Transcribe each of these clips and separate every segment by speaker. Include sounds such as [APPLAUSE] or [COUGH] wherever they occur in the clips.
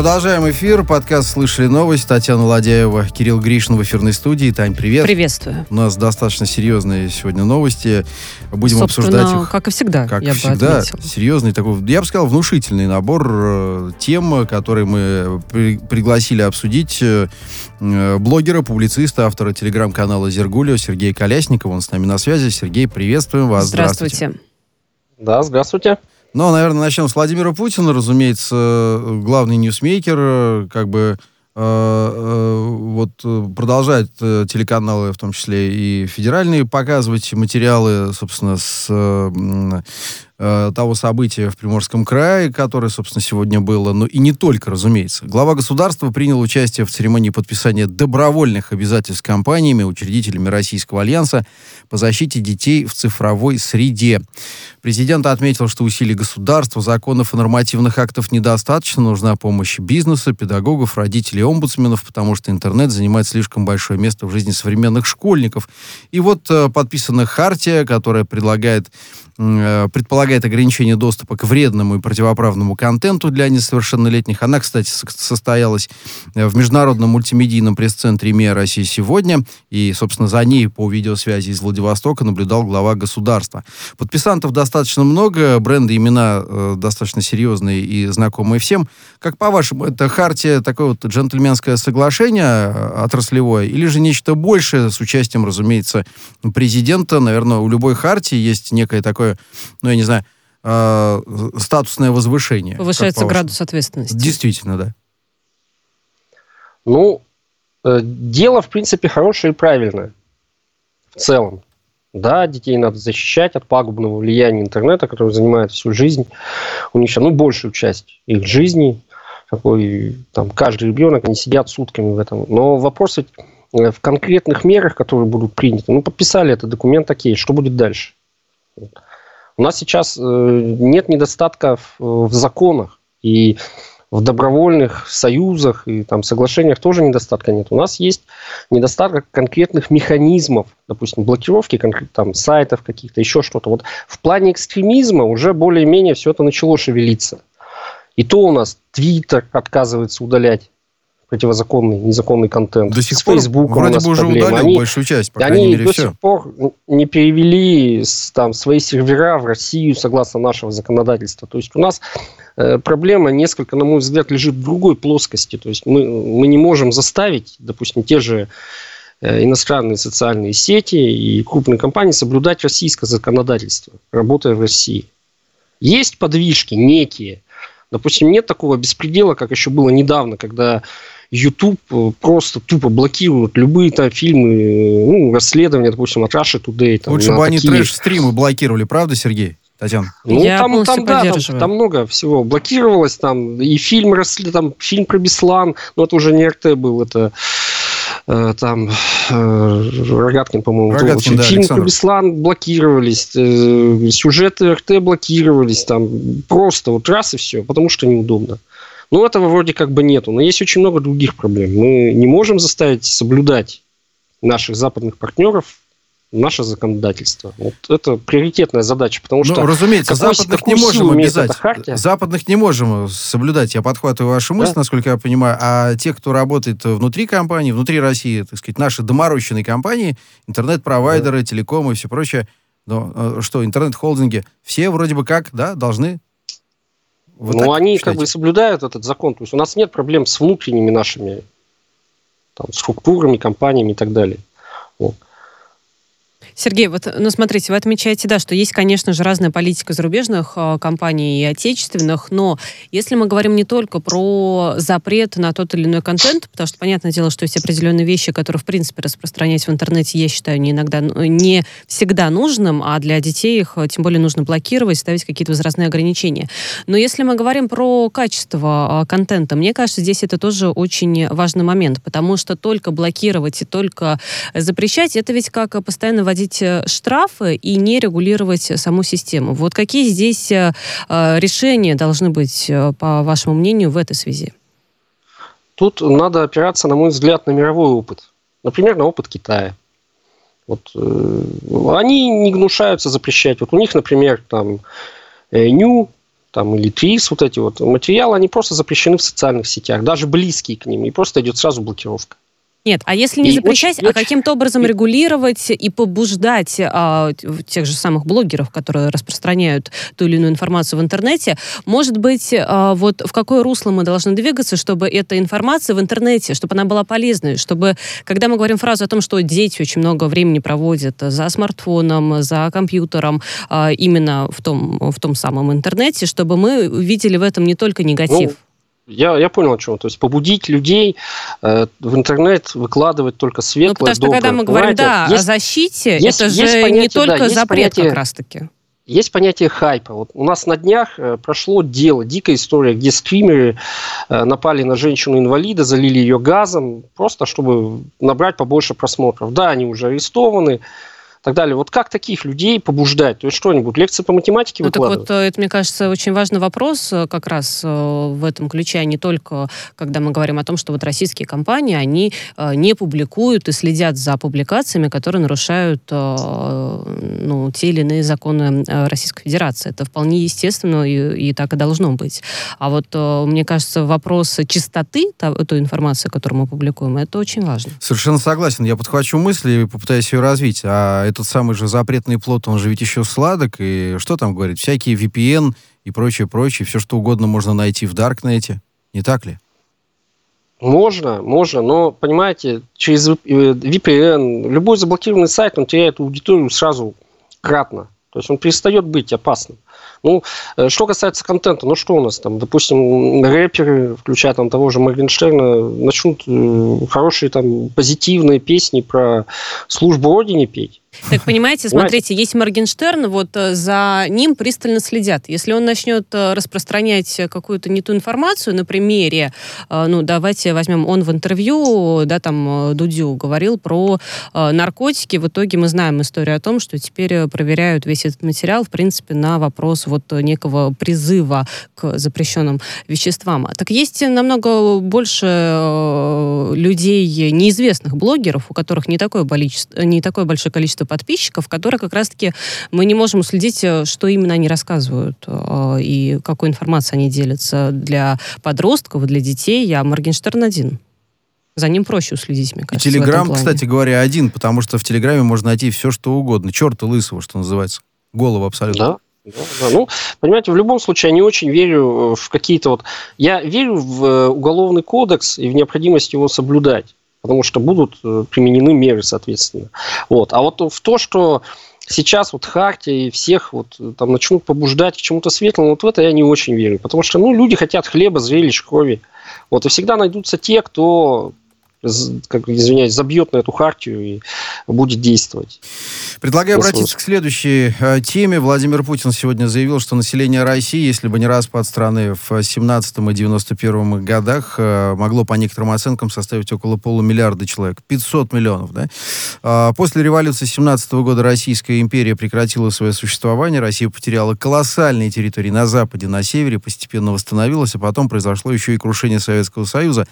Speaker 1: Продолжаем эфир. Подкаст «Слышали новость». Татьяна Ладяева, Кирилл Гришин в эфирной студии. Тань, привет.
Speaker 2: Приветствую.
Speaker 1: У нас достаточно серьезные сегодня новости. Будем
Speaker 2: Собственно,
Speaker 1: обсуждать их.
Speaker 2: как и всегда,
Speaker 1: Как
Speaker 2: я
Speaker 1: всегда,
Speaker 2: бы отметила.
Speaker 1: серьезный такой, я бы сказал, внушительный набор э, тем, которые мы при- пригласили обсудить э, э, блогера, публициста, автора телеграм-канала Зергулио Сергея Колясникова. Он с нами на связи. Сергей, приветствуем вас.
Speaker 2: Здравствуйте.
Speaker 3: Да, здравствуйте.
Speaker 1: Ну, наверное, начнем с Владимира Путина. Разумеется, главный ньюсмейкер, как бы э, э, вот продолжает э, телеканалы, в том числе и федеральные, показывать материалы, собственно, с э, того события в Приморском крае, которое, собственно, сегодня было, но и не только, разумеется. Глава государства принял участие в церемонии подписания добровольных обязательств компаниями, учредителями Российского альянса по защите детей в цифровой среде. Президент отметил, что усилий государства, законов и нормативных актов недостаточно. Нужна помощь бизнеса, педагогов, родителей, омбудсменов, потому что интернет занимает слишком большое место в жизни современных школьников. И вот э, подписана хартия, которая предлагает предполагает ограничение доступа к вредному и противоправному контенту для несовершеннолетних. Она, кстати, со- состоялась э, в Международном мультимедийном пресс-центре МИА России сегодня. И, собственно, за ней по видеосвязи из Владивостока наблюдал глава государства. Подписантов достаточно много, бренды, имена э, достаточно серьезные и знакомые всем. Как по-вашему, это хартия, такое вот джентльменское соглашение э, отраслевое, или же нечто большее с участием, разумеется, президента? Наверное, у любой хартии есть некое такое, ну, я не знаю, э, статусное возвышение.
Speaker 2: Повышается градус ответственности.
Speaker 1: Действительно, да.
Speaker 3: Ну, э, дело, в принципе, хорошее и правильное. В целом. Да, детей надо защищать от пагубного влияния интернета, которое занимает всю жизнь. У них сейчас, ну, большую часть их жизни. Такой, там, каждый ребенок, они сидят сутками в этом. Но вопрос э, в конкретных мерах, которые будут приняты. Ну, подписали этот документ, окей, что будет дальше? У нас сейчас э, нет недостатков э, в законах. И в добровольных союзах и там соглашениях тоже недостатка нет. У нас есть недостаток конкретных механизмов, допустим, блокировки там, сайтов каких-то, еще что-то. Вот в плане экстремизма уже более-менее все это начало шевелиться. И то у нас Твиттер отказывается удалять противозаконный, незаконный контент.
Speaker 1: До сих
Speaker 3: С
Speaker 1: пор
Speaker 3: у
Speaker 1: вроде
Speaker 3: нас
Speaker 1: бы уже
Speaker 3: проблемы.
Speaker 1: удалил
Speaker 3: Они-
Speaker 1: большую часть, по
Speaker 3: они
Speaker 1: мере,
Speaker 3: до
Speaker 1: все.
Speaker 3: сих пор не перевели там, свои сервера в Россию согласно нашего законодательства. То есть у нас э, проблема несколько, на мой взгляд, лежит в другой плоскости. То есть мы, мы не можем заставить, допустим, те же э, иностранные социальные сети и крупные компании соблюдать российское законодательство, работая в России. Есть подвижки некие. Допустим, нет такого беспредела, как еще было недавно, когда YouTube э, просто тупо блокирует любые там фильмы, э, ну, расследования, допустим, от Russia Today. Там,
Speaker 1: Лучше бы они
Speaker 3: такие-
Speaker 1: трэш-стримы блокировали, правда, Сергей? Татьяна?
Speaker 3: Ну,
Speaker 2: Я
Speaker 3: там, там, да, там, там много всего блокировалось, там и фильм росли, там фильм про Беслан, но это уже не РТ был, это э, там Рогаткин, по-моему,
Speaker 1: Рогаткин, да,
Speaker 3: фильм про
Speaker 1: Александр.
Speaker 3: Беслан блокировались, сюжеты РТ блокировались, там просто вот раз и все, потому что неудобно. Ну, этого вроде как бы нету, но есть очень много других проблем. Мы не можем заставить соблюдать наших западных партнеров наше законодательство. Вот это приоритетная задача, потому что
Speaker 1: ну, разумеется,
Speaker 3: какой-
Speaker 1: западных
Speaker 3: какую
Speaker 1: не можем обязать. Западных не можем соблюдать. Я подхватываю вашу мысль,
Speaker 3: Да.
Speaker 1: насколько я понимаю. А те, кто работает внутри компании, внутри России, так сказать, наши доморощенные компании, интернет-провайдеры, телекомы и все прочее, ну, что, интернет-холдинги, все вроде бы как, да, должны... Вы
Speaker 3: ну, они
Speaker 1: считаете?
Speaker 3: как бы соблюдают этот закон. То есть у нас нет проблем с внутренними нашими там, структурами, компаниями и так далее. Вот.
Speaker 2: Сергей, вот, ну, смотрите, вы отмечаете, да, что есть, конечно же, разная политика зарубежных э, компаний и отечественных, но если мы говорим не только про запрет на тот или иной контент, потому что, понятное дело, что есть определенные вещи, которые, в принципе, распространять в интернете, я считаю, не иногда, ну, не всегда нужным, а для детей их, э, тем более, нужно блокировать, ставить какие-то возрастные ограничения. Но если мы говорим про качество э, контента, мне кажется, здесь это тоже очень важный момент, потому что только блокировать и только запрещать, это ведь как постоянно вводить э, штрафы и не регулировать саму систему. Вот какие здесь э, э, решения должны быть, по вашему мнению, в этой связи?
Speaker 3: Тут надо опираться, на мой взгляд, на мировой опыт. Например, на опыт Китая. Вот, э, они не гнушаются запрещать. Вот у них, например, там Ню там, или ТРИС, вот эти вот материалы, они просто запрещены в социальных сетях, даже близкие к ним, и просто идет сразу блокировка.
Speaker 2: Нет, а если не и запрещать, очень, а каким-то образом регулировать и побуждать а, тех же самых блогеров, которые распространяют ту или иную информацию в интернете, может быть, а, вот в какое русло мы должны двигаться, чтобы эта информация в интернете, чтобы она была полезной, чтобы, когда мы говорим фразу о том, что дети очень много времени проводят за смартфоном, за компьютером, а, именно в том, в том самом интернете, чтобы мы видели в этом не только негатив. Ну,
Speaker 3: я, я понял, о чем. То есть побудить людей э, в интернет выкладывать только светлое, ну, потому
Speaker 2: что доброе. когда мы говорим, да, есть, о защите, есть, это же понятие, не только да, запрет понятие, как раз-таки.
Speaker 3: Есть понятие хайпа. Вот у нас на днях э, прошло дело, дикая история, где стримеры э, напали на женщину-инвалида, залили ее газом, просто чтобы набрать побольше просмотров. Да, они уже арестованы, так далее. Вот как таких людей побуждать? То есть что-нибудь, лекции по математике ну, выкладывать?
Speaker 2: Так вот, э, это, мне кажется, очень важный вопрос э, как раз э, в этом ключе, а не только, когда мы говорим о том, что вот российские компании, они не публикуют и следят за публикациями, которые нарушают ну, те или иные законы Российской Федерации. Это вполне естественно и, и так и должно быть. А вот, мне кажется, вопрос чистоты той информации, которую мы публикуем, это очень важно.
Speaker 1: Совершенно согласен. Я подхвачу мысли и попытаюсь ее развить. А этот самый же запретный плод, он же ведь еще сладок, и что там говорит, всякие VPN и прочее, прочее, все что угодно можно найти в Даркнете, не так ли?
Speaker 3: Можно, можно, но, понимаете, через VPN любой заблокированный сайт, он теряет аудиторию сразу кратно. То есть он перестает быть опасным. Ну, э, что касается контента, ну что у нас там, допустим, рэперы, включая там того же Моргенштерна, начнут э, хорошие там позитивные песни про службу Родине петь.
Speaker 2: Так понимаете, смотрите, есть Моргенштерн, вот э, за ним пристально следят. Если он начнет э, распространять какую-то не ту информацию на примере, э, ну, давайте возьмем, он в интервью, да, там, Дудю говорил про наркотики, в итоге мы знаем историю о том, что теперь проверяют весь этот материал, в принципе, на вопрос вот некого призыва к запрещенным веществам. Так есть намного больше людей, неизвестных блогеров, у которых не такое, не такое большое количество подписчиков, которые как раз-таки мы не можем уследить, э, что именно они рассказывают э, и какой информацией они делятся для подростков, для детей, а Моргенштерн один. За ним проще уследить, мне кажется.
Speaker 1: И Телеграм, кстати говоря, один, потому что в Телеграме можно найти все, что угодно. Черта лысого, что называется. Голову абсолютно.
Speaker 3: Да. Да, да. Ну, понимаете, в любом случае, я не очень верю в какие-то вот... Я верю в э, уголовный кодекс и в необходимость его соблюдать потому что будут э, применены меры, соответственно. Вот. А вот в то, что сейчас вот Хартия и всех вот э, там начнут побуждать к чему-то светлому, вот в это я не очень верю, потому что, ну, люди хотят хлеба, зрелищ, крови. Вот, и всегда найдутся те, кто как, извиняюсь, забьет на эту хартию и будет действовать.
Speaker 1: Предлагаю обратиться к следующей э, теме. Владимир Путин сегодня заявил, что население России, если бы не распад страны в 17 и 91 годах, э, могло по некоторым оценкам составить около полумиллиарда человек. 500 миллионов, да? Э, после революции 17 года Российская империя прекратила свое существование. Россия потеряла колоссальные территории на западе, на севере, постепенно восстановилась, а потом произошло еще и крушение Советского Союза.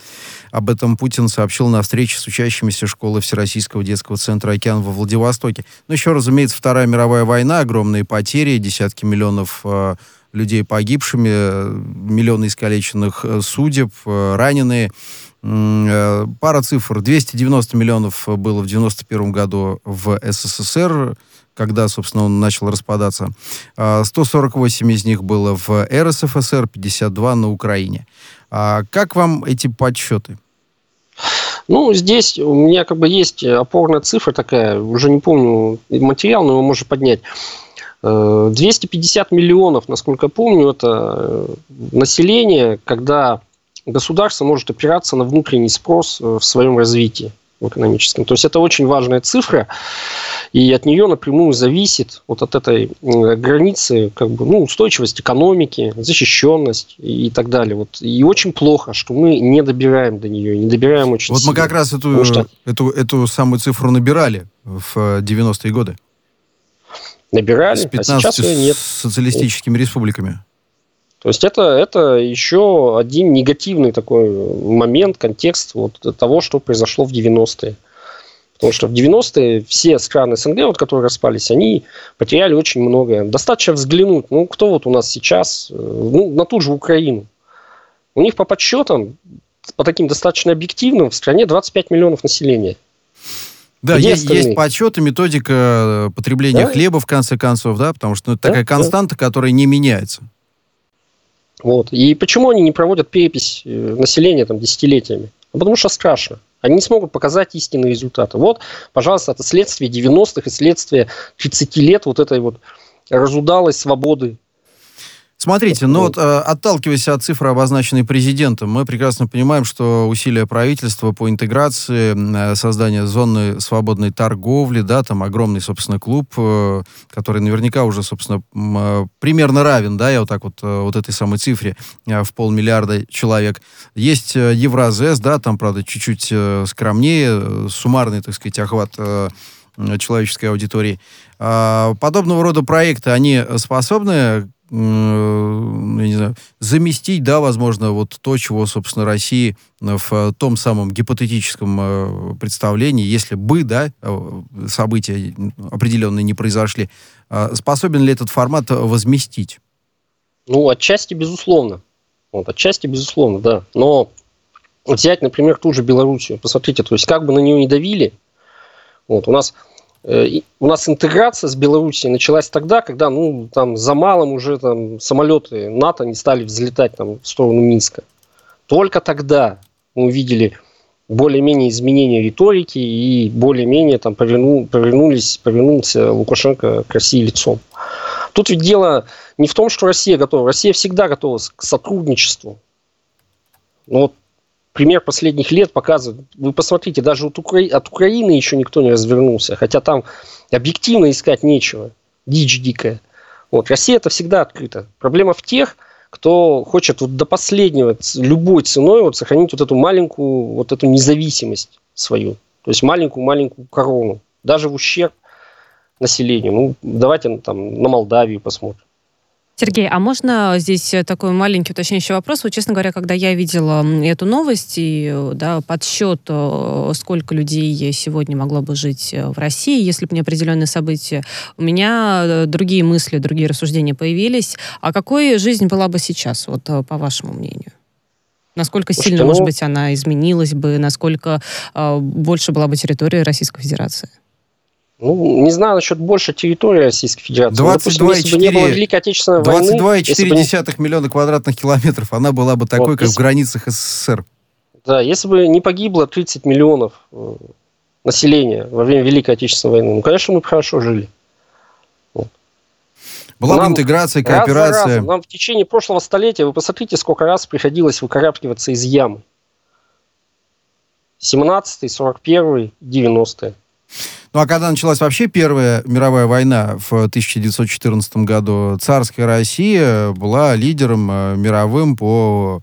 Speaker 1: Об этом Путин сообщил на встрече с учащимися школы Всероссийского детского центра «Океан» во Владивостоке. Ну, еще, разумеется, Вторая мировая война, огромные потери, десятки миллионов э, людей погибшими, э, миллионы искалеченных э, судеб, э, раненые. Пара цифр. 290 миллионов было в 91 году в СССР, когда, собственно, он начал распадаться. 148 из них было в РСФСР, 52 на Украине. А как вам эти подсчеты?
Speaker 3: Ну, здесь у меня как бы есть опорная цифра такая, уже не помню материал, но его можно поднять. 250 э, миллионов, насколько помню, это э, население, когда государство может опираться на внутренний спрос э, в своем развитии в экономическом. То есть это очень важная цифра, и от нее напрямую зависит вот от этой границы как бы, ну, устойчивость экономики, защищенность и так далее. Вот. И очень плохо, что мы не добираем до нее, не добираем очень
Speaker 1: Вот сильно. мы как раз эту, что... эту, эту самую цифру набирали в 90-е годы.
Speaker 3: Набирали,
Speaker 1: С 15 а сейчас ее нет. социалистическими республиками.
Speaker 3: То есть это, это еще один негативный такой момент, контекст вот того, что произошло в 90-е. Потому что в 90-е все страны СНГ, вот, которые распались, они потеряли очень многое. Достаточно взглянуть, ну, кто вот у нас сейчас, э, ну, на ту же Украину. У них по подсчетам, по таким достаточно объективным, в стране 25 миллионов населения.
Speaker 1: Да, есть, есть подсчеты, методика э, потребления да? хлеба, в конце концов, да, потому что ну, это да? такая константа, да. которая не меняется.
Speaker 3: Вот. И почему они не проводят перепись э, населения там, десятилетиями? Ну, потому что страшно. Они не смогут показать истинные результаты. Вот, пожалуйста, это следствие 90-х и следствие 30 лет вот этой вот разудалой свободы
Speaker 1: Смотрите, ну вот э, отталкиваясь от цифры, обозначенной президентом, мы прекрасно понимаем, что усилия правительства по интеграции, э, создания зоны свободной торговли, да, там огромный, собственно, клуб, э, который наверняка уже, собственно, примерно равен, да, я вот так вот, вот этой самой цифре в полмиллиарда человек. Есть Евразес, да, там, правда, чуть-чуть скромнее, суммарный, так сказать, охват человеческой аудитории. А, подобного рода проекты, они способны я не знаю, заместить, да, возможно, вот то, чего, собственно, России в том самом гипотетическом э, представлении, если бы, да, э, события определенные не произошли, э, способен ли этот формат возместить?
Speaker 3: Ну, отчасти, безусловно. Вот, отчасти, безусловно, да. Но взять, например, ту же Белоруссию, посмотрите, то есть как бы на нее не давили, вот, у нас Э, у нас интеграция с Белоруссией началась тогда, когда ну, там, за малым уже там, самолеты НАТО не стали взлетать там, в сторону Минска. Только тогда мы увидели более-менее изменения риторики и более-менее там поверну, повернулись, повернулся Лукашенко к России лицом. Тут ведь дело не в том, что Россия готова. Россия всегда готова к сотрудничеству. Но вот пример последних лет показывает. Вы посмотрите, даже от, Укра... от Украины еще никто не развернулся, хотя там объективно искать нечего. Дичь дикая. Вот. Россия это всегда открыта. Проблема в тех, кто хочет вот до последнего, любой ценой вот сохранить вот эту маленькую, вот эту независимость свою. То есть маленькую-маленькую корону. Даже в ущерб населению. Ну, давайте там на Молдавию посмотрим.
Speaker 2: Сергей, а можно здесь такой маленький уточняющий вопрос? Вот, честно говоря, когда я видела эту новость и да, подсчет, э, сколько людей сегодня могло бы жить э, в России, если бы не определенные события, у меня э, другие мысли, другие рассуждения появились. А какой жизнь была бы сейчас, вот по вашему мнению? Насколько сильно, что? может быть, она изменилась бы, насколько э, больше была бы территория Российской Федерации?
Speaker 3: Ну, не знаю насчет больше территории Российской Федерации.
Speaker 1: 22,4 22,4 миллиона квадратных километров, она была бы такой, вот, как если... в границах СССР.
Speaker 3: Да, если бы не погибло 30 миллионов э, населения во время Великой Отечественной войны, ну, конечно, мы бы хорошо жили.
Speaker 1: Вот. Была нам бы интеграция, кооперация. Раз
Speaker 3: Нам в течение прошлого столетия, вы посмотрите, сколько раз приходилось выкарабкиваться из ямы. 17 41 90
Speaker 1: ну а когда началась вообще Первая мировая война в 1914 году, царская Россия была лидером э, мировым по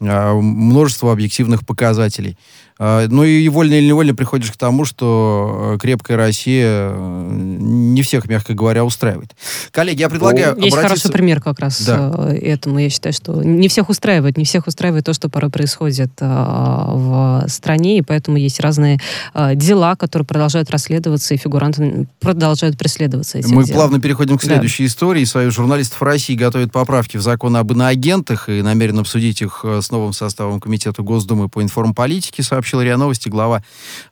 Speaker 1: э, множеству объективных показателей. А, ну и вольно или невольно приходишь к тому, что э, крепкая Россия э, не всех, мягко говоря, устраивает. Коллеги, я предлагаю
Speaker 2: Есть обратиться... хороший пример как раз да. Э, этому. Я считаю, что не всех устраивает, не всех устраивает то, что порой происходит в стране, и поэтому есть разные дела, которые продолжают расследоваться, и фигуранты продолжают преследоваться этим
Speaker 1: Мы делом. плавно переходим к следующей да. истории. Союз журналистов России готовит поправки в закон об иноагентах и намерен обсудить их с новым составом Комитета Госдумы по информполитике, сообщил сообщил РИА Новости глава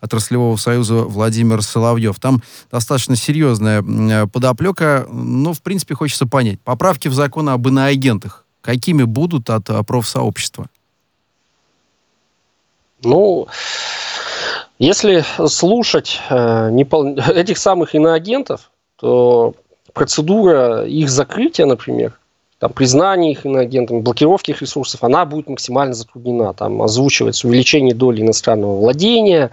Speaker 1: отраслевого союза Владимир Соловьев. Там достаточно серьезная э, подоплека, но, в принципе, хочется понять. Поправки в закон об иноагентах какими будут от э, профсообщества?
Speaker 3: Ну, если слушать э, непол... [LAUGHS] этих самых иноагентов, то процедура их закрытия, например, там, признание их иноагентами, блокировки их ресурсов, она будет максимально затруднена. Там озвучивается увеличение доли иностранного владения,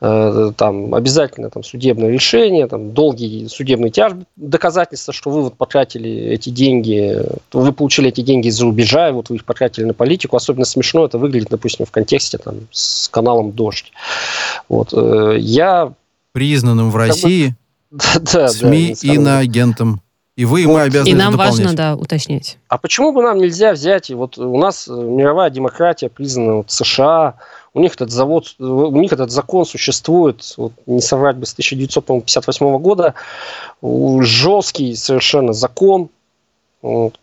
Speaker 3: э, там обязательно там, судебное решение, там, долгий судебный тяжбы, доказательства, что вы вот потратили эти деньги, вы получили эти деньги из-за рубежа, и вот вы их потратили на политику. Особенно смешно это выглядит, допустим, в контексте там, с каналом «Дождь». Вот, э, я...
Speaker 1: Признанным в России [LAUGHS] бы, да, СМИ да, иноагентом И вы, и мы обязаны
Speaker 2: И нам важно, да, уточнять.
Speaker 3: А почему бы нам нельзя взять, и вот у нас э, мировая демократия признана вот США, у них этот завод, у них этот закон существует, вот, не соврать бы, с 1958 года, жесткий совершенно закон, вот,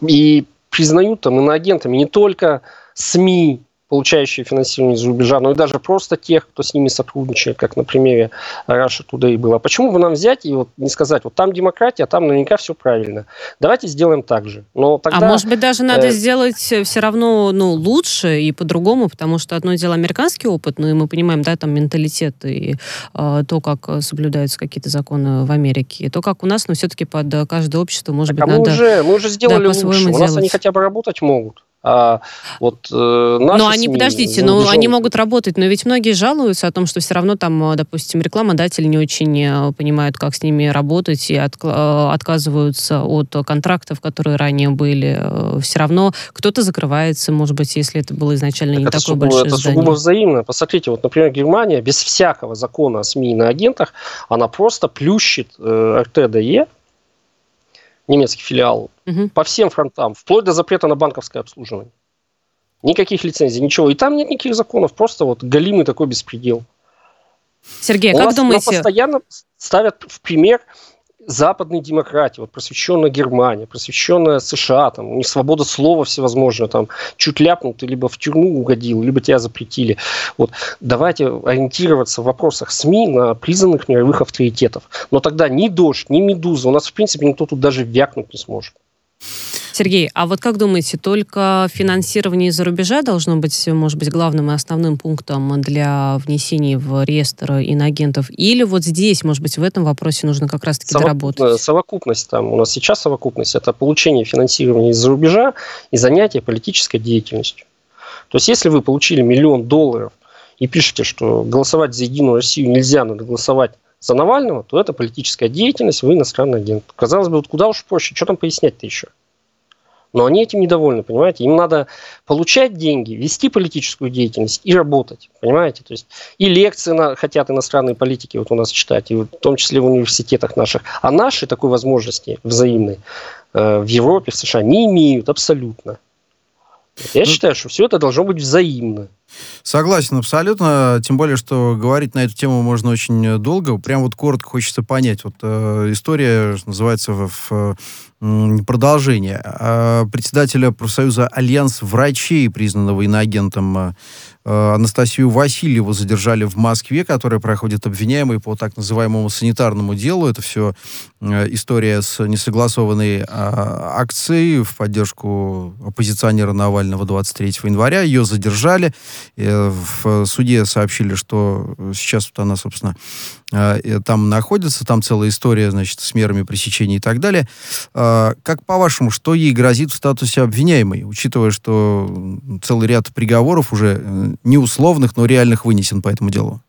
Speaker 3: и признают там иноагентами не только СМИ, получающие финансирование из-за рубежа, но и даже просто тех, кто с ними сотрудничает, как на примере Russia Today было. Почему бы нам взять и вот не сказать, вот там демократия, а там наверняка все правильно. Давайте сделаем так же. Но тогда,
Speaker 2: а может быть даже надо
Speaker 3: э,
Speaker 2: сделать все равно ну, лучше и по-другому, потому что одно дело американский опыт, ну и мы понимаем, да, там менталитет и э, то, как соблюдаются какие-то законы в Америке, и то, как у нас, но все-таки под каждое общество, может
Speaker 3: так,
Speaker 2: быть,
Speaker 3: а мы
Speaker 2: надо...
Speaker 3: Уже, мы уже сделали
Speaker 2: да,
Speaker 3: лучше. У
Speaker 2: делать.
Speaker 3: нас они хотя бы работать могут. А вот, э,
Speaker 2: но они,
Speaker 3: СМИ
Speaker 2: подождите,
Speaker 3: за
Speaker 2: но они могут работать, но ведь многие жалуются о том, что все равно там, э, допустим, рекламодатели не очень э, понимают, как с ними работать, и отк- э, отказываются от контрактов, которые ранее были. Все равно кто-то закрывается, может быть, если это было изначально не
Speaker 3: Так это
Speaker 2: такое
Speaker 3: сугубо,
Speaker 2: большое
Speaker 3: это
Speaker 2: здание.
Speaker 3: сугубо взаимно. Посмотрите, вот, например, Германия без всякого закона о СМИ на агентах, она просто плющит э, РТДЕ, немецкий филиал,
Speaker 2: Мгм.
Speaker 3: по всем фронтам, вплоть до запрета на банковское обслуживание. Никаких лицензий, ничего. И там нет никаких законов, просто вот галимый такой беспредел.
Speaker 2: Сергей,
Speaker 3: У
Speaker 2: как
Speaker 3: нас
Speaker 2: думаете,
Speaker 3: постоянно ставят в пример западной демократии, вот просвещенная Германия, просвещенная США, там, у них свобода слова всевозможная, там, чуть ляпнул, ты либо в тюрьму угодил, либо тебя запретили. Вот, давайте ориентироваться в вопросах СМИ на признанных мировых авторитетов. Но тогда ни Дождь, ни Медуза, у нас, в принципе, никто тут даже вякнуть не сможет.
Speaker 2: Сергей, а вот как думаете, только финансирование из-за рубежа должно быть, может быть, главным и основным пунктом для внесения в реестр иноагентов? Или вот здесь, может быть, в этом вопросе нужно как раз-таки
Speaker 3: Совокуп-
Speaker 2: доработать?
Speaker 3: Совокупность там, у нас сейчас совокупность, это получение финансирования из-за рубежа и занятие политической деятельностью. То есть, если вы получили миллион долларов и пишете, что голосовать за Единую Россию нельзя, надо голосовать за Навального, то это политическая деятельность, вы иностранный агент. Казалось бы, вот куда уж проще, что там пояснять-то еще? Но они этим недовольны, понимаете? Им надо получать деньги, вести политическую деятельность и работать, понимаете? То есть и лекции на, хотят иностранные политики вот у нас читать, и вот в том числе в университетах наших. А наши такой возможности взаимной э, в Европе, в США не имеют абсолютно. Я
Speaker 1: Ну,
Speaker 3: считаю, что все это должно быть взаимно.
Speaker 1: Согласен абсолютно, тем более, что говорить на эту тему можно очень долго. Прям вот коротко хочется понять. Вот э, история, что называется, в, в, продолжение. А председателя профсоюза Альянс врачей, признанного иноагентом э, э, Анастасию Васильеву задержали в Москве, которая проходит обвиняемой по так называемому санитарному делу. Это все история с несогласованной а, акцией в поддержку оппозиционера Навального 23 января. Ее задержали. Э, В суде сообщили, что сейчас вот она, собственно, там находится, там целая история, значит, с мерами пресечения и так далее. А, Как по-вашему, что ей грозит в статусе обвиняемой, учитывая, что целый ряд приговоров уже э, не условных, но реальных вынесен по этому делу?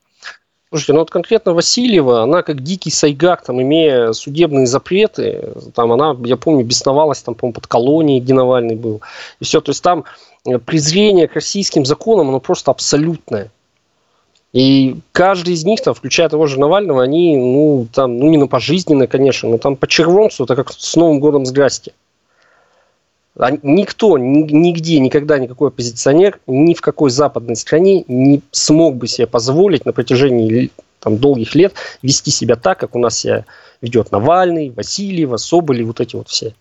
Speaker 3: Слушайте, ну вот конкретно Васильева, она как дикий сайгак, там, имея судебные запреты, там она, я помню, бесновалась там, по-моему, под колонией, где Навальный был. И все, то есть там э, презрение к российским законам, оно просто абсолютное. И каждый из них, там, включая того же Навального, они, ну, там, ну, не на пожизненно, конечно, но там по червонцу, это как с Новым годом здрасте. Никто, ни- нигде, никогда никакой оппозиционер ни в какой западной стране не смог бы себе позволить на протяжении там, долгих лет вести себя так, как у нас себя ведет Навальный, Васильева, Соболев, вот эти вот все.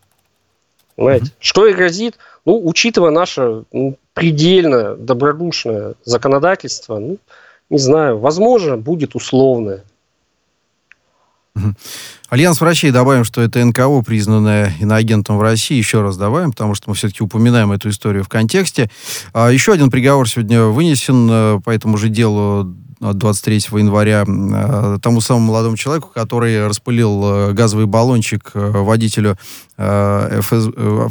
Speaker 3: Понимаете? Что и грозит, ну, учитывая наше ну, предельно добродушное законодательство, ну, не знаю, возможно, будет условное.
Speaker 1: Альянс врачей, добавим, что это НКО, признанное иноагентом в России. Еще раз добавим, потому что мы все-таки упоминаем эту историю в контексте. А, еще один приговор сегодня вынесен э, по этому же делу от 23 января э, тому самому молодому человеку, который распылил э, газовый баллончик э, водителю э, ФС, э,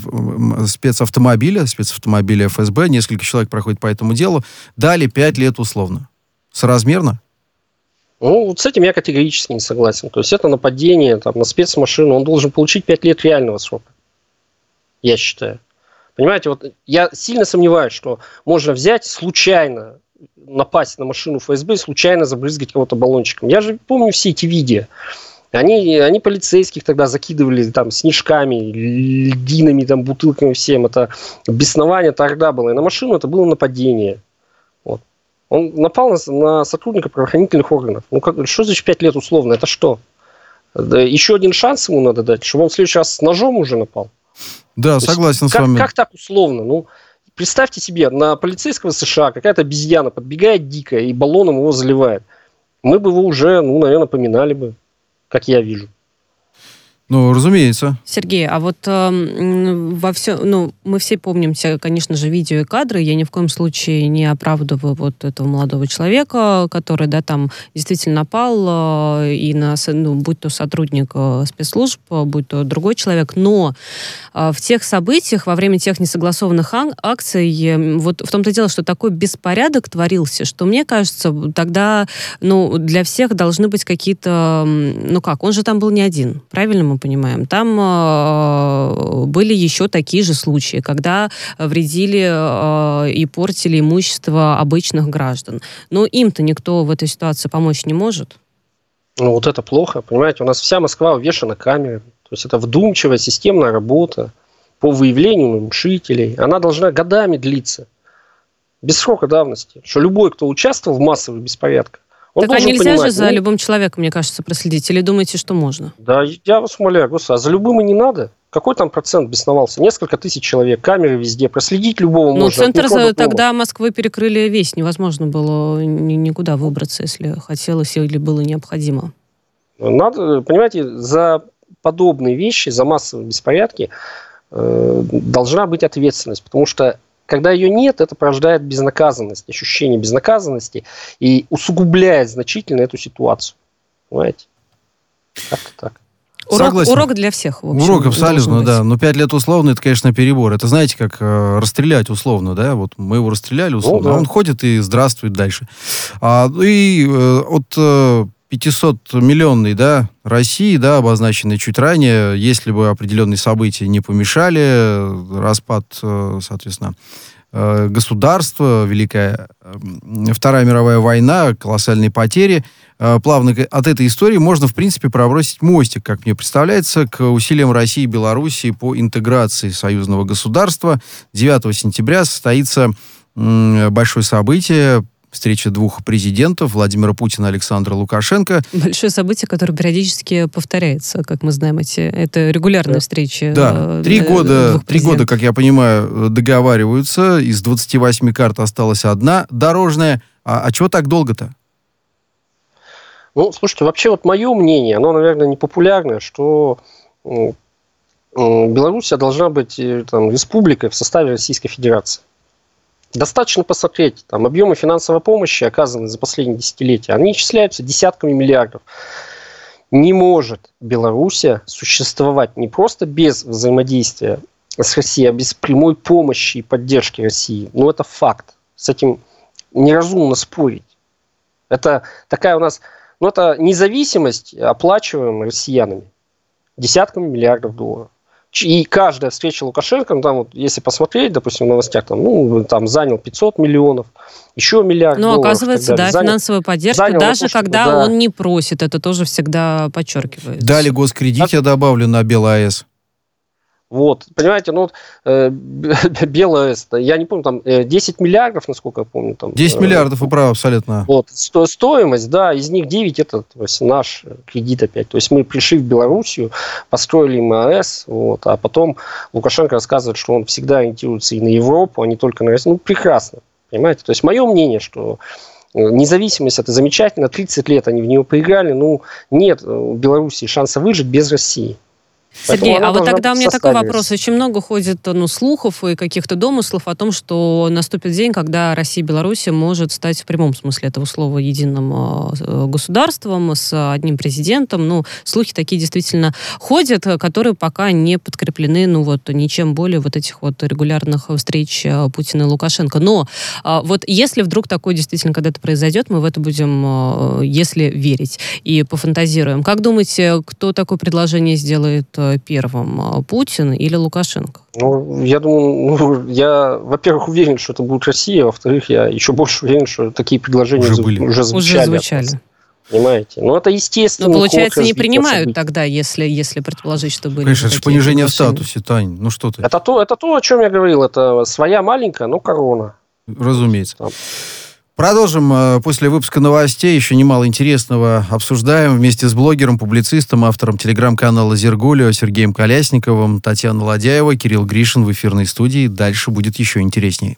Speaker 1: спецавтомобиля, спецавтомобиля ФСБ. Несколько человек проходит по этому делу. Дали 5 лет условно. Соразмерно?
Speaker 3: Ну, вот с этим я категорически не согласен. То есть это нападение там, на спецмашину, он должен получить 5 лет реального срока. Я считаю. Понимаете, вот я сильно сомневаюсь, что можно взять случайно, напасть на машину ФСБ и случайно забрызгать кого-то баллончиком. Я же помню все эти видео. Они, они полицейских тогда закидывали там снежками, льдинами, там, бутылками всем. Это беснование тогда было. И на машину это было нападение. Вот. Он напал на, на сотрудника правоохранительных органов. Ну, как, что значит 5 лет условно? Это что? Да, еще один шанс ему надо дать, чтобы он в следующий раз с ножом уже напал.
Speaker 1: Да, То согласен есть, с
Speaker 3: как,
Speaker 1: вами.
Speaker 3: Как так условно? Ну, представьте себе, на полицейского США какая-то обезьяна подбегает дико и баллоном его заливает. Мы бы его уже, ну, наверное, поминали бы как я вижу.
Speaker 1: Ну, разумеется.
Speaker 2: Сергей, а вот э, во все, ну, мы все помним, конечно же, видео и кадры. Я ни в коем случае не оправдываю вот этого молодого человека, который, да, там действительно напал э, и на, ну, будь то сотрудник э, спецслужб, будь то другой человек. Но э, в тех событиях, во время тех несогласованных ак- акций, э, вот в том-то дело, что такой беспорядок творился, что мне кажется, тогда, ну, для всех должны быть какие-то, ну как, он же там был не один, правильно мы понимаем. Там э, были еще такие же случаи, когда вредили э, и портили имущество обычных граждан. Но им-то никто в этой ситуации помочь не может.
Speaker 3: Ну, вот это плохо, понимаете, у нас вся Москва увешана камерами. То есть это вдумчивая системная работа по выявлению нарушителей. Она должна годами длиться, без срока давности. Что любой, кто участвовал в массовых беспорядках,
Speaker 2: он так а нельзя понимать, же за ну, любым человеком, мне кажется, проследить? Или думаете, что можно?
Speaker 3: Да, я вас умоляю, господи, а за любым и не надо. Какой там процент бесновался? Несколько тысяч человек, камеры везде, проследить любого
Speaker 2: ну, можно. Ну, центр за, тогда Москвы перекрыли весь, невозможно было никуда выбраться, если хотелось или было необходимо.
Speaker 3: Надо, понимаете, за подобные вещи, за массовые беспорядки э, должна быть ответственность, потому что когда ее нет, это порождает безнаказанность, ощущение безнаказанности и усугубляет значительно эту ситуацию. Понимаете?
Speaker 2: Как-то так. Урок, Согласен. урок для всех, в
Speaker 1: общем, Урок абсолютно, да. Но пять лет условно, это, конечно, перебор. Это, знаете, как э, расстрелять условно, да? Вот мы его расстреляли ну условно, ну, да. а он ходит и здравствует дальше. А, и э, от э, 500-миллионной да, России, да, обозначенной чуть ранее, если бы определенные события не помешали, распад, э, соответственно, э, государства, Великая э, Вторая мировая война, колоссальные потери, плавно от этой истории можно, в принципе, пробросить мостик, как мне представляется, к усилиям России и Белоруссии по интеграции союзного государства. 9 сентября состоится большое событие, встреча двух президентов, Владимира Путина и Александра Лукашенко.
Speaker 2: Большое событие, которое периодически повторяется, как мы знаем, эти, это регулярные встречи.
Speaker 1: Да, э, три года, три года, как я понимаю, договариваются, из 28 карт осталась одна дорожная. А, а чего так долго-то?
Speaker 3: Ну, слушайте, вообще вот мое мнение, оно, наверное, непопулярное, что Белоруссия должна быть э, там, республикой в составе Российской Федерации. Достаточно посмотреть, там, объемы финансовой помощи, оказанные за последние десятилетия, они исчисляются десятками миллиардов. Не может Белоруссия существовать не просто без взаимодействия с Россией, а без прямой помощи и поддержки России. Ну, это факт. С этим неразумно спорить. Это такая у нас, ну, это независимость, оплачиваемая россиянами десятками миллиардов долларов. И каждая встреча Лукашенко, ну, там вот, если посмотреть, допустим, в новостях, там, ну, там занял 500 миллионов, еще миллиард
Speaker 2: Но
Speaker 3: долларов.
Speaker 2: оказывается, да, занял, финансовая поддержка, занял даже то, когда да. он не просит, это тоже всегда подчеркивается.
Speaker 1: Дали госкредит, я добавлю, на БелАЭС.
Speaker 3: Вот, понимаете, ну, э, [LAUGHS] белое, я не помню, там 10 э, миллиардов, насколько я помню. Там,
Speaker 1: 10 э, миллиардов, вы правы, абсолютно.
Speaker 3: Вот, сто, стоимость, да, из них 9 это то есть, наш кредит опять. То есть мы пришли в Белоруссию, построили МАЭС, вот, а потом Лукашенко рассказывает, что он всегда ориентируется и на Европу, а не только на Россию. Ну, прекрасно, понимаете. То есть мое мнение, что э, Независимость это замечательно, 30 лет они в нее поиграли, ну нет у Белоруссии шанса выжить без России.
Speaker 2: Сергей, а вот тогда у меня такой вопрос. Очень много ходит ну, слухов и каких-то домыслов о том, что наступит день, когда Россия и Беларусь может стать в прямом смысле этого слова единым э, государством с одним президентом. Ну, слухи такие действительно ходят, которые пока не подкреплены, ну, вот, ничем более вот этих вот регулярных встреч э, Путина и Лукашенко. Но а, вот если вдруг такое действительно когда-то произойдет, мы в это будем, э, если верить, и пофантазируем. Как думаете, кто такое предложение сделает первым, а, Путин или Лукашенко?
Speaker 3: Ну, я думаю, ну, я, во-первых, уверен, что это будет Россия, во-вторых, я еще больше уверен, что такие предложения
Speaker 1: уже, были.
Speaker 3: уже звучали.
Speaker 2: Уже звучали.
Speaker 3: Понимаете? Ну, это естественно.
Speaker 2: Но, получается, не принимают событий. тогда, если, если предположить, что были
Speaker 1: Конечно, это же понижение в статусе, Тань. Ну, что ты?
Speaker 3: Это то, это то, о чем я говорил. Это своя маленькая, но корона.
Speaker 1: Разумеется. Там. Продолжим э, после выпуска новостей. Еще немало интересного обсуждаем вместе с блогером, публицистом, автором телеграм-канала «Зергулио» Сергеем Колясниковым, Татьяна Ладяева, Кирилл Гришин в эфирной студии. Дальше будет еще интереснее.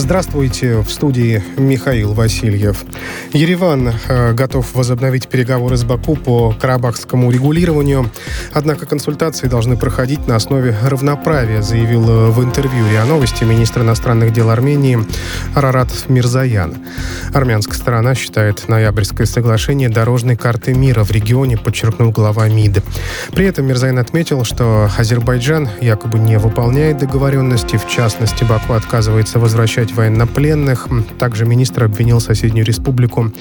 Speaker 4: Здравствуйте, в студии Михаил Васильев. Ереван э, готов возобновить переговоры с Баку по карабахскому регулированию, однако консультации должны проходить на основе равноправия, заявил э, в интервью РИА Новости министр иностранных дел Армении Арарат Мирзаян. Армянская сторона считает ноябрьское соглашение дорожной картой мира в регионе, подчеркнул глава МИД. При этом Мирзаян отметил, что Азербайджан якобы не выполняет договоренности, в частности, Баку отказывается возвращать возвращать военнопленных. Также министр обвинил соседнюю республику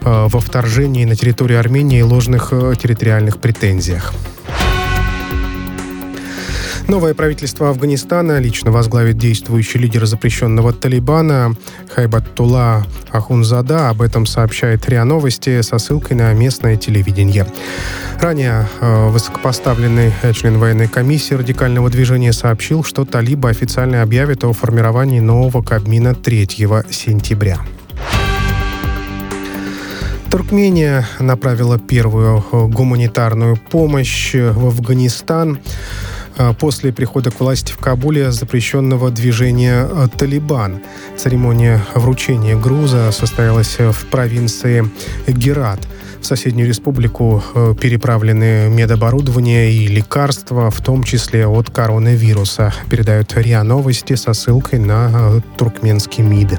Speaker 4: э, во вторжении на территорию Армении и ложных э, территориальных претензиях. Новое правительство Афганистана лично возглавит действующий лидер запрещенного Талибана Хайбаттула Ахунзада. Об этом сообщает РИА Новости со ссылкой на местное телевидение. Ранее э, высокопоставленный член военной комиссии радикального движения сообщил, что талибы официально объявят о формировании нового Кабмина 3 сентября. Туркмения направила первую гуманитарную помощь в Афганистан. А, после прихода к власти в Кабуле запрещенного движения а, «Талибан». Церемония вручения груза состоялась в провинции Герат. В соседнюю республику переправлены медоборудование и лекарства, в том числе от коронавируса, передают РИА Новости со ссылкой на туркменский МИД.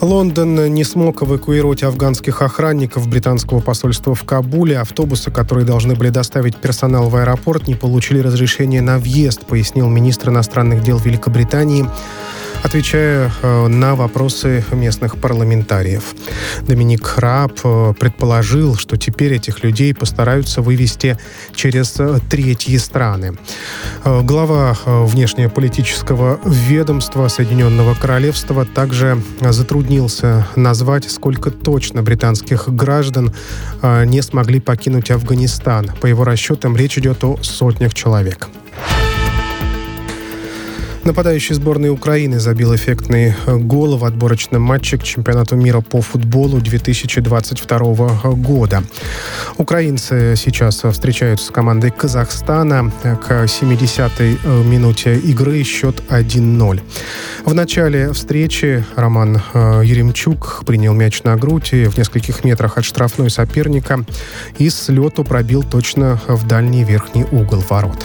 Speaker 4: Лондон не смог эвакуировать афганских охранников британского посольства в Кабуле. Автобусы, которые должны были доставить персонал в аэропорт, не получили разрешения на въезд, пояснил министр иностранных дел Великобритании отвечая э, на вопросы местных парламентариев. Доминик Раб э, предположил, что теперь этих людей постараются вывести через э, третьи страны. Глава внешнеполитического ведомства Соединенного Королевства также затруднился назвать, сколько точно британских граждан не смогли покинуть Афганистан. По его расчетам речь идет о сотнях человек. Нападающий сборной Украины забил эффектный э, гол в отборочном матче к чемпионату мира по футболу 2022 года. Украинцы сейчас встречаются с командой Казахстана. К 70-й э, минуте игры счет 1-0. В начале встречи Роман э, Еремчук принял мяч на грудь и в нескольких метрах от штрафной соперника и с лету пробил точно в дальний верхний угол ворот.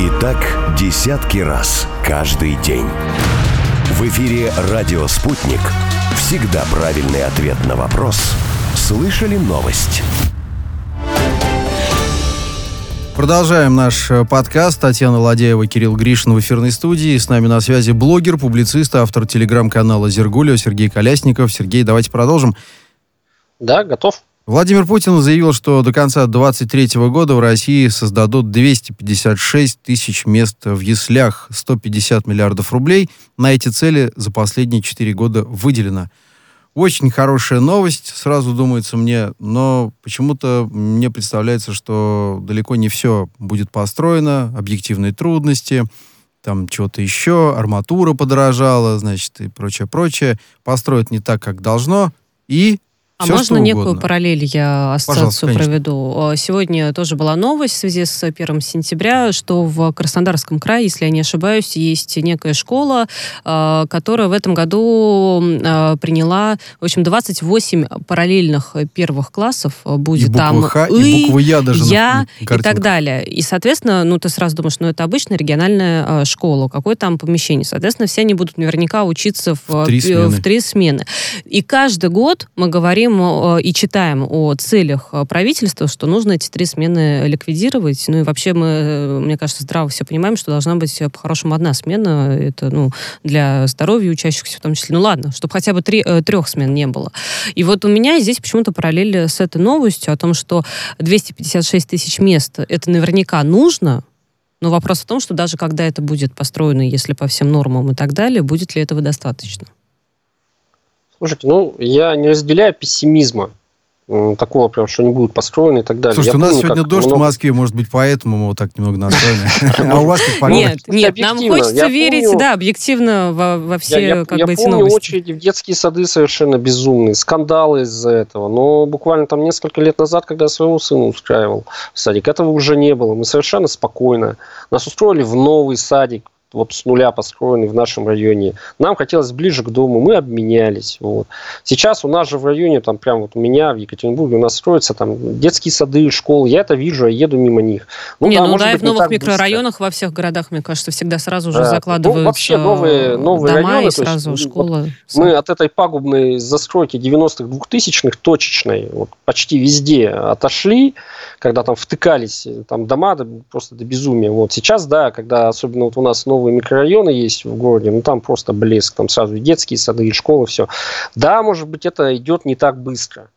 Speaker 5: И так десятки раз каждый день. В эфире «Радио Спутник». Всегда правильный ответ на вопрос. Слышали новость?
Speaker 1: Продолжаем наш э, подкаст. Татьяна Ладяева, Кирилл Гришин в эфирной студии. С нами на связи блогер, публицист, автор телеграм-канала «Зергулио» Сергей Колясников. Сергей, давайте продолжим.
Speaker 3: Да, готов.
Speaker 1: Владимир Путин заявил, что до конца 2023 года в России создадут 256 тысяч мест в яслях, 150 миллиардов рублей. На эти цели за последние 4 года выделено. Очень хорошая новость, сразу думается мне, но почему-то мне представляется, что далеко не все будет построено, объективные трудности, там что-то еще, арматура подорожала, значит, и прочее, прочее. Построят не так, как должно, и
Speaker 2: а
Speaker 1: Все,
Speaker 2: можно некую
Speaker 1: угодно.
Speaker 2: параллель я ассоциацию проведу? Э, Сегодня тоже была новость в связи с 1 сентября, что в Краснодарском крае, если я не ошибаюсь, есть некая школа, э, которая в этом году э, приняла, в общем, 28 параллельных первых классов.
Speaker 1: и
Speaker 2: Будет
Speaker 1: буквы
Speaker 2: там
Speaker 1: Х,
Speaker 2: «ы»,
Speaker 1: и буквы Я даже
Speaker 2: я и так далее. И, соответственно, ну, ты сразу думаешь, ну, это обычная региональная школа, какое там помещение. Соответственно, все они будут наверняка учиться в,
Speaker 1: В три смены.
Speaker 2: в три смены. И каждый год мы говорим э, и читаем о целях э, правительства, что нужно эти три смены ликвидировать. Ну и вообще мы, э, мне кажется, здраво все понимаем, что должна быть по-хорошему одна смена. Это, ну, для здоровья учащихся в том числе. Ну ладно, чтобы хотя бы три, трех смен не было. И вот у меня здесь почему-то параллель с этой новостью о том, что 256 тысяч мест это наверняка нужно, но вопрос в том, что даже когда это будет построено, если по всем нормам и так далее, будет ли этого достаточно?
Speaker 3: Слушайте, ну, я не разделяю пессимизма. Такого прям, что не будут построены и так далее.
Speaker 1: Слушайте,
Speaker 3: Я
Speaker 1: у нас
Speaker 3: помню,
Speaker 1: сегодня дождь в
Speaker 3: много-
Speaker 1: Москве, может быть, поэтому мы вот так немного настроены. [LAUGHS] А у вас как?
Speaker 2: Нет, нет, нам хочется
Speaker 3: Я
Speaker 2: верить,
Speaker 3: помню-
Speaker 2: да, объективно во, во все
Speaker 3: я, я-
Speaker 2: как
Speaker 3: я
Speaker 2: бы эти
Speaker 3: помню
Speaker 2: новости.
Speaker 3: очереди в детские сады совершенно безумные, скандалы из-за этого. Но буквально там несколько лет назад, когда я своего сына устраивал в садик, этого уже не было. Мы совершенно спокойно. Нас устроили в новый садик, вот с нуля построенный в нашем районе. Нам хотелось ближе к дому, мы обменялись. Вот. Сейчас у нас же в районе, там прям вот у меня в Екатеринбурге у нас строятся там детские сады, школы. Я это вижу, я еду мимо них.
Speaker 2: не,
Speaker 3: да,
Speaker 2: ну да, и
Speaker 3: быть,
Speaker 2: в новых
Speaker 3: так быстро.
Speaker 2: микрорайонах во всех городах, мне кажется, всегда сразу же
Speaker 3: Да. Ну,
Speaker 2: закладываются
Speaker 3: вообще новые- новые
Speaker 2: дома
Speaker 3: районы,
Speaker 2: и
Speaker 3: то есть,
Speaker 2: сразу
Speaker 3: ну,
Speaker 2: школы.
Speaker 3: Мы от этой пагубной застройки 90-х, 2000-х, точечной, вот, почти везде отошли, когда там втыкались э, там дома до- просто до безумия. Вот сейчас, да, когда особенно вот у нас новые микрорайоны есть в городе, ну там просто блеск, там сразу и детские сады, и школы, все. Да, может быть, это идет не так быстро.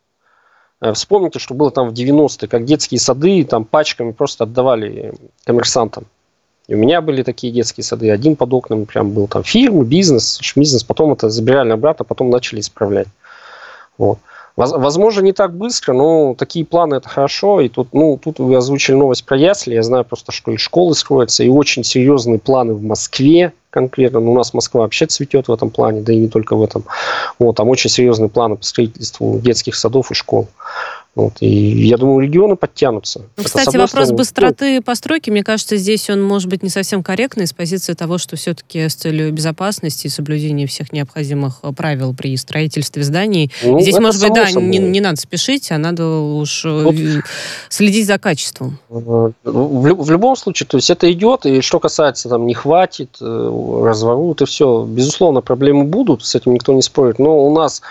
Speaker 3: Э, Вспомните, что было там в 90-е, как детские сады там пачками просто отдавали коммерсантам. И у меня были такие детские сады. Один под окнами прям был там фирмы, бизнес, бизнес. Потом это забирали обратно, потом начали исправлять. Вот. Воз- Возможно, не так быстро, но такие планы это хорошо. И тут, ну, тут вы озвучили новость про ясли. Я знаю просто, что и школы строятся, и очень серьезные планы в Москве конкретно. Ну, у нас Москва вообще цветет в этом плане, да и не только в этом. Вот, там очень серьезные планы по строительству детских садов и школ. Вот, и я думаю, регионы подтянутся.
Speaker 2: Ну,
Speaker 3: Это,
Speaker 2: кстати,
Speaker 3: одной
Speaker 2: вопрос
Speaker 3: стороны,
Speaker 2: быстроты постройки, мне кажется, здесь он может быть не совсем корректный с позиции того, что все-таки с целью безопасности и соблюдения всех необходимых э, правил при строительстве зданий.
Speaker 3: ну,
Speaker 2: здесь,
Speaker 3: это
Speaker 2: может быть, да,
Speaker 3: собой.
Speaker 2: не, не надо спешить, а надо уж э,
Speaker 3: Вот.
Speaker 2: следить за качеством.
Speaker 3: В, лю- в любом случае, то есть это идет, и что касается там не хватит, э, разворот и все, безусловно, проблемы будут, с этим никто не спорит, но у нас э,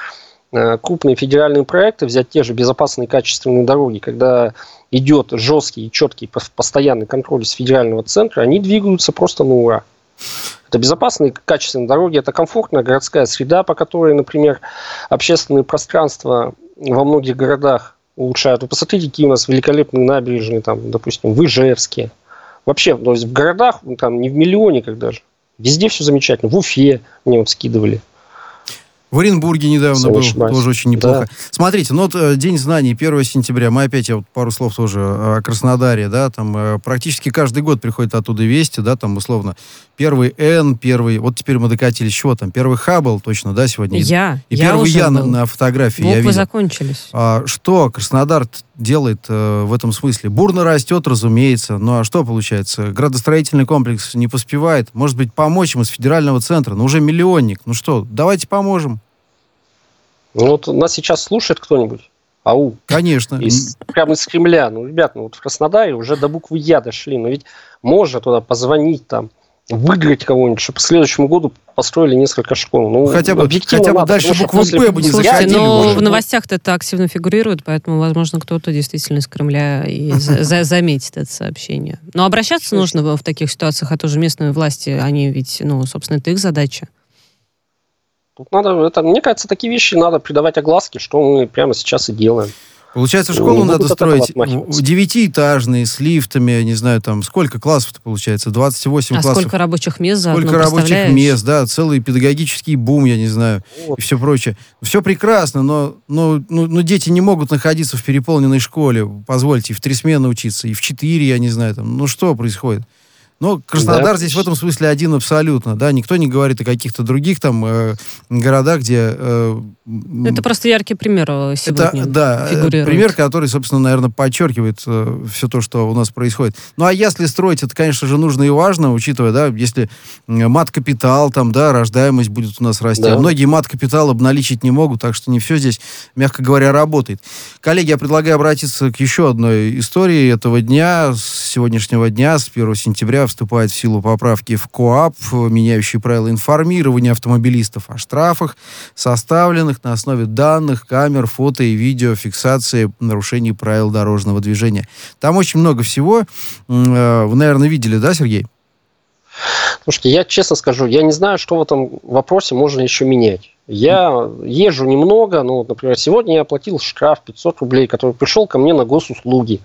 Speaker 3: крупные федеральные проекты, взять те же безопасные качественные дороги, когда идет жесткий и четкий пос- постоянный контроль с федерального центра, они двигаются просто на ура. Это безопасные качественные дороги, это комфортная городская среда, по которой, например, общественные пространства во многих городах улучшают. Вы посмотрите, какие у нас великолепные набережные, там, допустим, в Ижевске. Вообще, то есть в городах, ну, там не в миллионниках даже. Везде все замечательно. В Уфе мне вот скидывали.
Speaker 1: В Оренбурге недавно был, тоже очень неплохо.
Speaker 3: Да.
Speaker 1: Смотрите, ну вот э, День знаний, 1 сентября, мы опять, я вот пару слов тоже э, о Краснодаре, да, там э, практически каждый год приходят оттуда вести, да, там условно, первый Н, первый, вот теперь мы докатились, чего там, первый Хаббл точно, да, сегодня? И-
Speaker 2: Я,
Speaker 1: И
Speaker 2: я
Speaker 1: первый Я на,
Speaker 2: был.
Speaker 1: на фотографии, я
Speaker 2: Буквы
Speaker 1: видел.
Speaker 2: закончились.
Speaker 1: А что Краснодар делает э, в этом смысле? Бурно растет, разумеется. Ну а что получается? Градостроительный комплекс не поспевает. Может быть, помочь им из федерального центра? Ну уже миллионник. Ну что, давайте поможем.
Speaker 3: Ну, вот нас сейчас слушает кто-нибудь. Ау.
Speaker 1: Конечно.
Speaker 3: Из, прямо из Кремля. Ну, ребят, ну вот в Краснодаре уже до буквы Я дошли. Но ведь можно туда позвонить, там, выиграть кого-нибудь, чтобы к следующему году построили несколько школ. Ну,
Speaker 1: Хотя бы- хотя бы дальше букву «П» бы не
Speaker 3: буквы
Speaker 2: Слушайте,
Speaker 1: заходили,
Speaker 2: но в новостях это активно фигурирует, поэтому, возможно, кто-то действительно из Кремля и [LAUGHS] за- за- заметит это сообщение. Но обращаться нужно в в таких ситуациях, а тоже местные власти, они ведь, ну, собственно, это их задача.
Speaker 3: Тут надо, это, мне кажется, такие вещи надо придавать огласке, что мы прямо сейчас и делаем.
Speaker 1: Получается, школу надо строить девятиэтажные, с лифтами, я не знаю, там, сколько классов-то получается? 28
Speaker 2: А
Speaker 1: классов.
Speaker 2: сколько рабочих мест заодно,
Speaker 1: Сколько рабочих мест, да, целый педагогический бум, я не знаю,
Speaker 3: Вот.
Speaker 1: и все прочее. Все прекрасно, но, но, ну, ну, дети не могут находиться в переполненной школе, позвольте, и в три смены учиться, и в четыре, я не знаю, там, ну что происходит? Ну, Краснодар
Speaker 3: Да.
Speaker 1: здесь в этом смысле один абсолютно, да, никто не говорит о каких-то других там э, городах, где... э,
Speaker 2: Это просто яркий пример э, сегодня
Speaker 1: это, да, э,
Speaker 2: фигурирует.
Speaker 1: пример, который, собственно, наверное, подчеркивает все то, что у нас происходит. Ну, а если строить, это, конечно же, нужно и важно, учитывая, да, если м, мат-капитал, там, да, рождаемость будет у нас расти.
Speaker 3: Да.
Speaker 1: А многие мат-капитал обналичить не могут, так что не все здесь, мягко говоря, работает. Коллеги, я предлагаю обратиться к еще одной истории этого дня, с сегодняшнего дня, с 1 сентября вступает в силу поправки в КОАП, меняющие правила информирования автомобилистов о штрафах, составленных на основе данных, камер, фото и видео фиксации нарушений правил дорожного движения. Там очень много всего. Э, Вы, наверное, видели, да, Сергей?
Speaker 3: Слушайте, я честно скажу, я не знаю, что в этом вопросе можно еще менять. Я езжу немного, ну, например, сегодня я оплатил штраф 500 рублей, который пришел ко мне на госуслуги.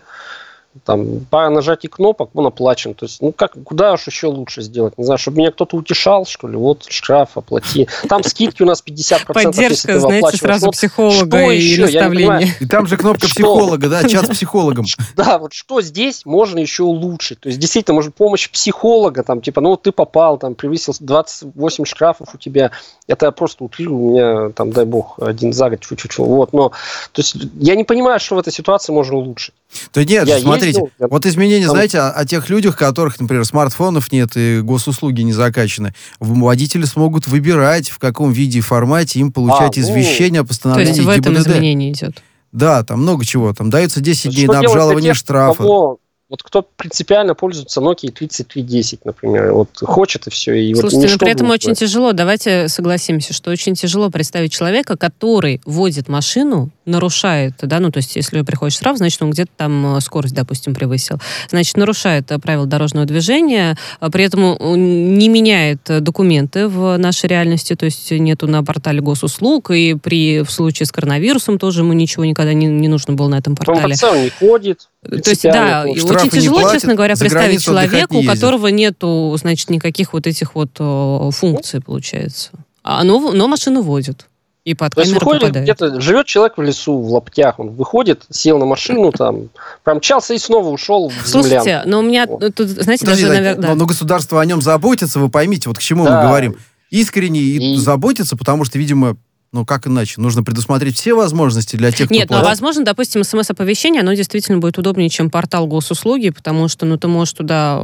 Speaker 3: Там пара нажатий кнопок, он оплачен. То есть, ну как, куда уж еще лучше сделать? Не знаю, чтобы меня кто-то утешал, что ли, вот штраф оплати. Там скидки у нас 50%. если
Speaker 2: Поддержка,
Speaker 3: ты
Speaker 2: знаете, сразу
Speaker 3: Вот
Speaker 2: психолога
Speaker 3: что
Speaker 2: и
Speaker 3: еще? Понимаю.
Speaker 1: И там же кнопка
Speaker 3: Что?
Speaker 1: психолога, да, чат с [LAUGHS] психологом.
Speaker 3: Да, вот что здесь можно еще улучшить? То есть, действительно, может, помощь психолога, там, типа, ну, вот ты попал, там, превысил 28 штрафов у тебя, это я просто утрирую, у меня, там, дай бог, один за год, чуть-чуть, вот, но, то есть, я не понимаю, что в этой ситуации можно улучшить.
Speaker 1: Да нет,
Speaker 3: Я
Speaker 1: смотрите,
Speaker 3: я-
Speaker 1: вот изменения,
Speaker 3: там-
Speaker 1: знаете, о, о тех людях, которых, например, смартфонов нет и госуслуги не закачаны. Водители смогут выбирать, в каком виде и формате им получать
Speaker 3: А, ну,
Speaker 1: извещение о
Speaker 2: То
Speaker 1: постановлении
Speaker 2: есть в этом
Speaker 1: ГИБДД.
Speaker 2: изменение идет.
Speaker 1: Да, там много чего. Там дается 10
Speaker 3: То есть,
Speaker 1: дней
Speaker 3: что
Speaker 1: на обжалование
Speaker 3: тех,
Speaker 1: штрафа.
Speaker 3: кого- вот кто принципиально пользуется Nokia 3310, например, вот хочет и все. И вот
Speaker 2: Слушайте, но при этом
Speaker 3: не
Speaker 2: очень
Speaker 3: будет.
Speaker 2: тяжело, давайте согласимся, что очень тяжело представить человека, который водит машину, нарушает, да, ну, то есть, если приходит штраф, значит, он где-то там э, скорость, допустим, превысил. Значит, нарушает э, правила дорожного движения, а при этом он не меняет э, документы в нашей реальности, то есть нету на портале госуслуг, и при в случае с коронавирусом тоже ему ничего никогда не, не нужно было на этом портале.
Speaker 3: в целом не ходит.
Speaker 2: То есть, да, и
Speaker 1: штрафы
Speaker 2: очень тяжело,
Speaker 1: платят,
Speaker 2: честно говоря, представить человеку, у которого нету, значит, никаких вот этих вот э, функций, получается. А, но, но машину водит. И под
Speaker 3: То есть выходит где-то, живет человек в лесу, в лаптях, он выходит, сел на машину, там, промчался и снова ушел в
Speaker 2: Слушайте,
Speaker 3: землян.
Speaker 2: но у меня
Speaker 3: О.
Speaker 2: тут, знаете,
Speaker 1: Подожди,
Speaker 2: даже, наверное,
Speaker 1: но, но государство о нем заботится, вы поймите, вот к чему мы
Speaker 3: Да.
Speaker 1: говорим. Искренне и,
Speaker 3: И-
Speaker 1: заботится, потому что, видимо, ну как иначе, нужно предусмотреть все возможности для тех, кто
Speaker 2: Нет, ну, а
Speaker 1: платит.
Speaker 2: возможно, допустим, смс-оповещение, оно действительно будет удобнее, чем портал госуслуги, потому что, ну, ты можешь туда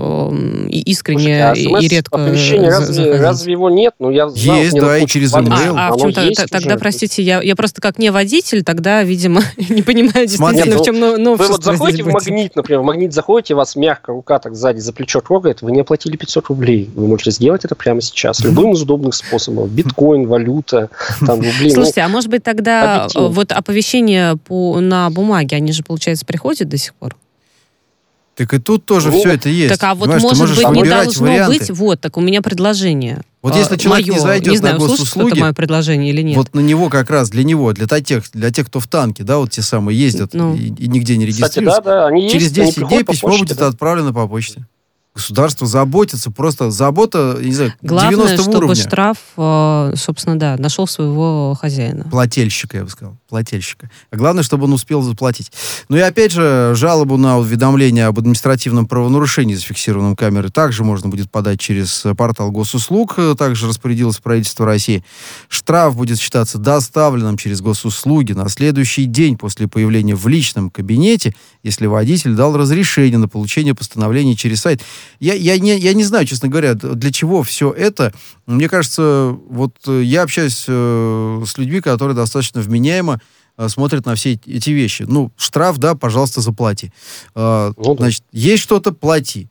Speaker 2: и искренне,
Speaker 3: Слушайте, а
Speaker 2: и, редко
Speaker 3: оповещение,
Speaker 2: за-
Speaker 3: разве,
Speaker 2: заходить.
Speaker 3: разве его нет? Ну, я знал,
Speaker 1: Есть, да, и через email.
Speaker 2: А, а в чем то
Speaker 3: есть
Speaker 2: тогда,
Speaker 3: уже.
Speaker 2: простите, я, я просто как не водитель, тогда, видимо, [LAUGHS] не понимаю
Speaker 1: Смотри,
Speaker 2: действительно,
Speaker 3: ну,
Speaker 2: в чем но-
Speaker 3: Вы
Speaker 2: новшество
Speaker 3: вот заходите в магнит, например, в магнит заходите, вас мягко рука так сзади за плечо трогает, вы не оплатили 500 рублей. Вы можете сделать это прямо сейчас. [LAUGHS] Любым из удобных способов. Биткоин, валюта, там рубли. Ну,
Speaker 2: Слушайте, а может быть тогда
Speaker 3: объективно.
Speaker 2: э, вот оповещения по, на бумаге, они же, получается, приходят до сих пор?
Speaker 1: Так и тут тоже
Speaker 3: Ну,
Speaker 1: все это есть.
Speaker 2: так а вот,
Speaker 1: Понимаешь,
Speaker 2: может быть, не должно
Speaker 1: варианты.
Speaker 2: быть, вот, так у меня предложение.
Speaker 1: Вот
Speaker 2: А,
Speaker 1: если человек не
Speaker 2: моё,
Speaker 1: зайдет
Speaker 2: не
Speaker 1: на
Speaker 2: знаю, услышит
Speaker 1: госуслуги,
Speaker 2: кто-то мое предложение или нет.
Speaker 1: Вот на него как раз, для него, для тех, для тех, кто в танке, да, вот те самые ездят
Speaker 2: Ну.
Speaker 1: и, и нигде не
Speaker 3: Кстати,
Speaker 1: регистрируются.
Speaker 3: да, да, они
Speaker 1: Через
Speaker 3: есть, они
Speaker 1: 10 дней
Speaker 3: приходят по
Speaker 1: письмо
Speaker 3: почте,
Speaker 1: будет
Speaker 3: да.
Speaker 1: отправлено по почте. Государство заботится, просто забота, не знаю,
Speaker 2: Главное,
Speaker 1: 90
Speaker 2: чтобы
Speaker 1: уровня.
Speaker 2: штраф, э, собственно, да, нашел своего хозяина.
Speaker 1: Плательщика, я бы сказал. Плательщика. А главное, чтобы он успел заплатить. Ну и опять же, жалобу на уведомление об административном правонарушении, зафиксированном камерой, также можно будет подать через портал госуслуг. Также распорядилось правительство России. Штраф будет считаться доставленным через госуслуги на следующий день после появления в личном кабинете, если водитель дал разрешение на получение постановления через сайт. Я, я, не, я не знаю, честно говоря, для чего все это. Мне кажется, вот э, я общаюсь э, с людьми, которые достаточно вменяемо э, смотрят на все эти- вещи. Ну, штраф, да, пожалуйста, заплати. Э,
Speaker 3: Ну да.
Speaker 1: Значит, есть что-то, плати.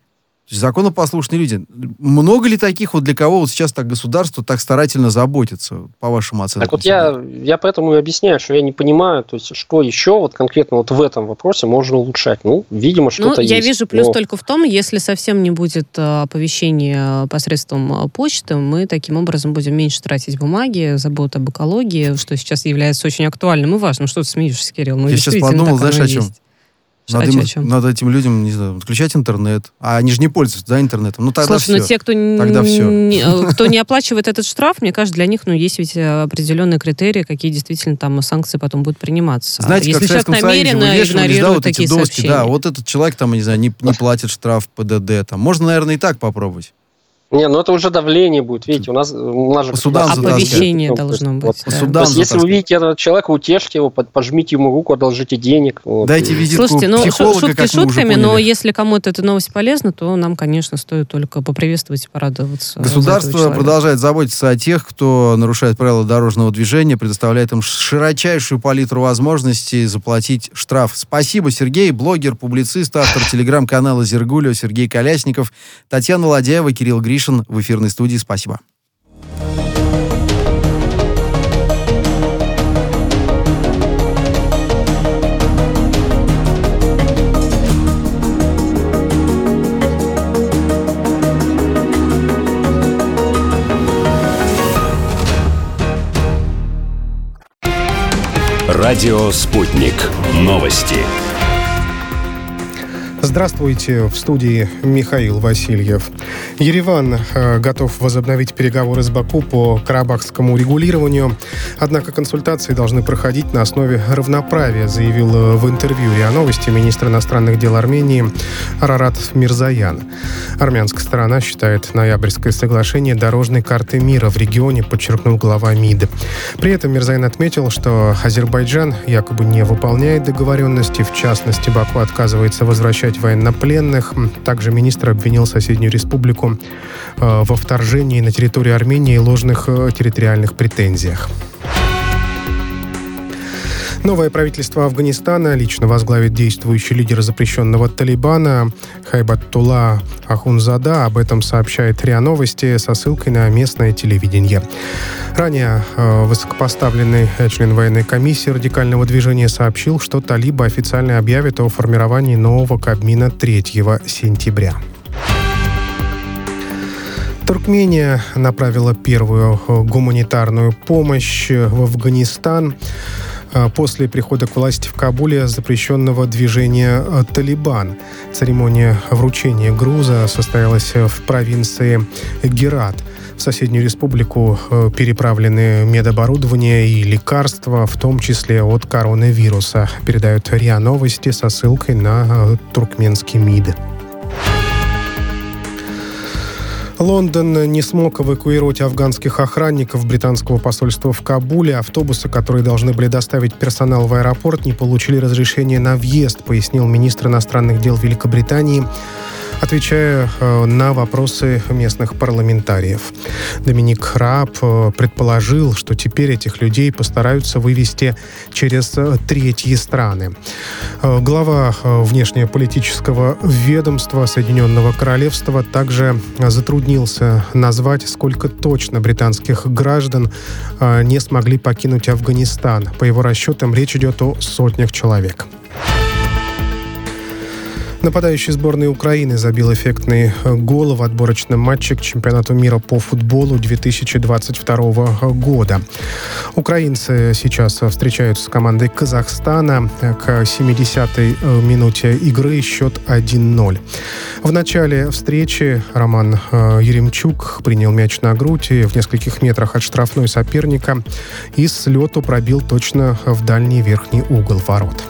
Speaker 1: Есть законопослушные люди. Много ли таких вот для кого вот сейчас так государство так старательно заботится, по вашим оценкам?
Speaker 3: Так вот я, я поэтому и объясняю, что я не понимаю, то есть что еще вот конкретно вот в этом вопросе можно улучшать. Ну, видимо,
Speaker 2: Ну,
Speaker 3: что-то
Speaker 2: я
Speaker 3: есть.
Speaker 2: вижу плюс
Speaker 3: Но-
Speaker 2: только в том, если совсем не будет э, оповещения посредством э, почты, мы таким образом будем меньше тратить бумаги, забота об экологии, что сейчас является очень актуальным и важным. Что ты смеешься, Кирилл? Ну,
Speaker 1: Я сейчас подумал, знаешь, о чем?
Speaker 2: есть.
Speaker 1: Надо,
Speaker 2: А
Speaker 1: им-
Speaker 2: чем?
Speaker 1: надо этим людям, не знаю, отключать интернет. А они же не пользуются, да, интернетом. Ну, тогда
Speaker 2: Слушай, ну
Speaker 1: все.
Speaker 2: те, кто,
Speaker 1: Тогда всё.
Speaker 2: не, э, [LAUGHS] кто не оплачивает этот штраф, мне кажется, для них ну, есть ведь э, определенные критерии, какие действительно там санкции потом будут приниматься.
Speaker 1: Знаете, как
Speaker 2: Если
Speaker 1: в
Speaker 2: человек
Speaker 1: Советском Союзе
Speaker 2: намеренно
Speaker 1: вывешивались, да,
Speaker 2: игнорирует
Speaker 1: вот эти
Speaker 2: такие
Speaker 1: доски,
Speaker 2: сообщения.
Speaker 1: да, вот этот человек там, не знаю, не, не платит штраф ПДД, там. Можно, наверное, и так попробовать.
Speaker 3: Не, ну это уже давление будет. Видите, у нас, у нас же
Speaker 1: затаскивать.
Speaker 2: Оповещение должно
Speaker 3: вот,
Speaker 2: быть.
Speaker 1: по
Speaker 2: да.
Speaker 1: судам
Speaker 3: То есть, если вы видите этого человека, утешьте его, пожмите ему руку, одолжите денег. вот.
Speaker 1: Дайте визитку
Speaker 2: Слушайте, ну
Speaker 1: психолога,
Speaker 2: шутки шутками, но если кому-то эта новость полезна, то нам, конечно, стоит только поприветствовать и порадоваться.
Speaker 1: Государство продолжает заботиться о тех, кто нарушает правила дорожного движения, предоставляет им широчайшую палитру возможностей заплатить штраф. Спасибо, Сергей, блогер, публицист, автор телеграм-канала «Зергулио», Сергей Колясников, Татьяна Ладяева, Кирилл Гришин в эфирной студии. Спасибо.
Speaker 5: Радио «Спутник». Новости.
Speaker 4: Здравствуйте, в студии Михаил Васильев. Ереван э, готов возобновить переговоры с Баку по карабахскому регулированию, однако консультации должны проходить на основе равноправия, заявил э, в интервью РИА Новости министр иностранных дел Армении Арарат Мирзаян. Армянская сторона считает ноябрьское соглашение дорожной картой мира в регионе, подчеркнул глава МИД. При этом Мирзаян отметил, что Азербайджан якобы не выполняет договоренности, в частности, Баку отказывается возвращать военнопленных. Также министр обвинил соседнюю республику э, во вторжении на территорию Армении и ложных э, территориальных претензиях. Новое правительство Афганистана лично возглавит действующий лидер запрещенного Талибана Хайбаттула Ахунзада. Об этом сообщает РИА Новости со ссылкой на местное телевидение. Ранее э, высокопоставленный член военной комиссии радикального движения сообщил, что талибы официально объявят о формировании нового Кабмина 3 сентября. Туркмения направила первую э, гуманитарную помощь в Афганистан после прихода к власти в Кабуле запрещенного движения э, «Талибан». Церемония вручения груза состоялась э, в провинции Герат. В соседнюю республику э, переправлены медоборудование и лекарства, в том числе от коронавируса, передают РИА Новости со ссылкой на э, туркменский МИД. Лондон не смог эвакуировать афганских охранников британского посольства в Кабуле. Автобусы, которые должны были доставить персонал в аэропорт, не получили разрешения на въезд, пояснил министр иностранных дел Великобритании отвечая э, на вопросы местных парламентариев. Доминик Раб э, предположил, что теперь этих людей постараются вывести через э, третьи страны. Глава внешнеполитического ведомства Соединенного Королевства также затруднился назвать, сколько точно британских граждан не смогли покинуть Афганистан. По его расчетам, речь идет о сотнях человек. Нападающий сборной Украины забил эффектный э, гол в отборочном матче к чемпионату мира по футболу 2022 года. Украинцы сейчас встречаются с командой Казахстана. К 70-й э, минуте игры счет 1-0. В начале встречи Роман э, Еремчук принял мяч на грудь и в нескольких метрах от штрафной соперника и с лету пробил точно в дальний верхний угол ворот.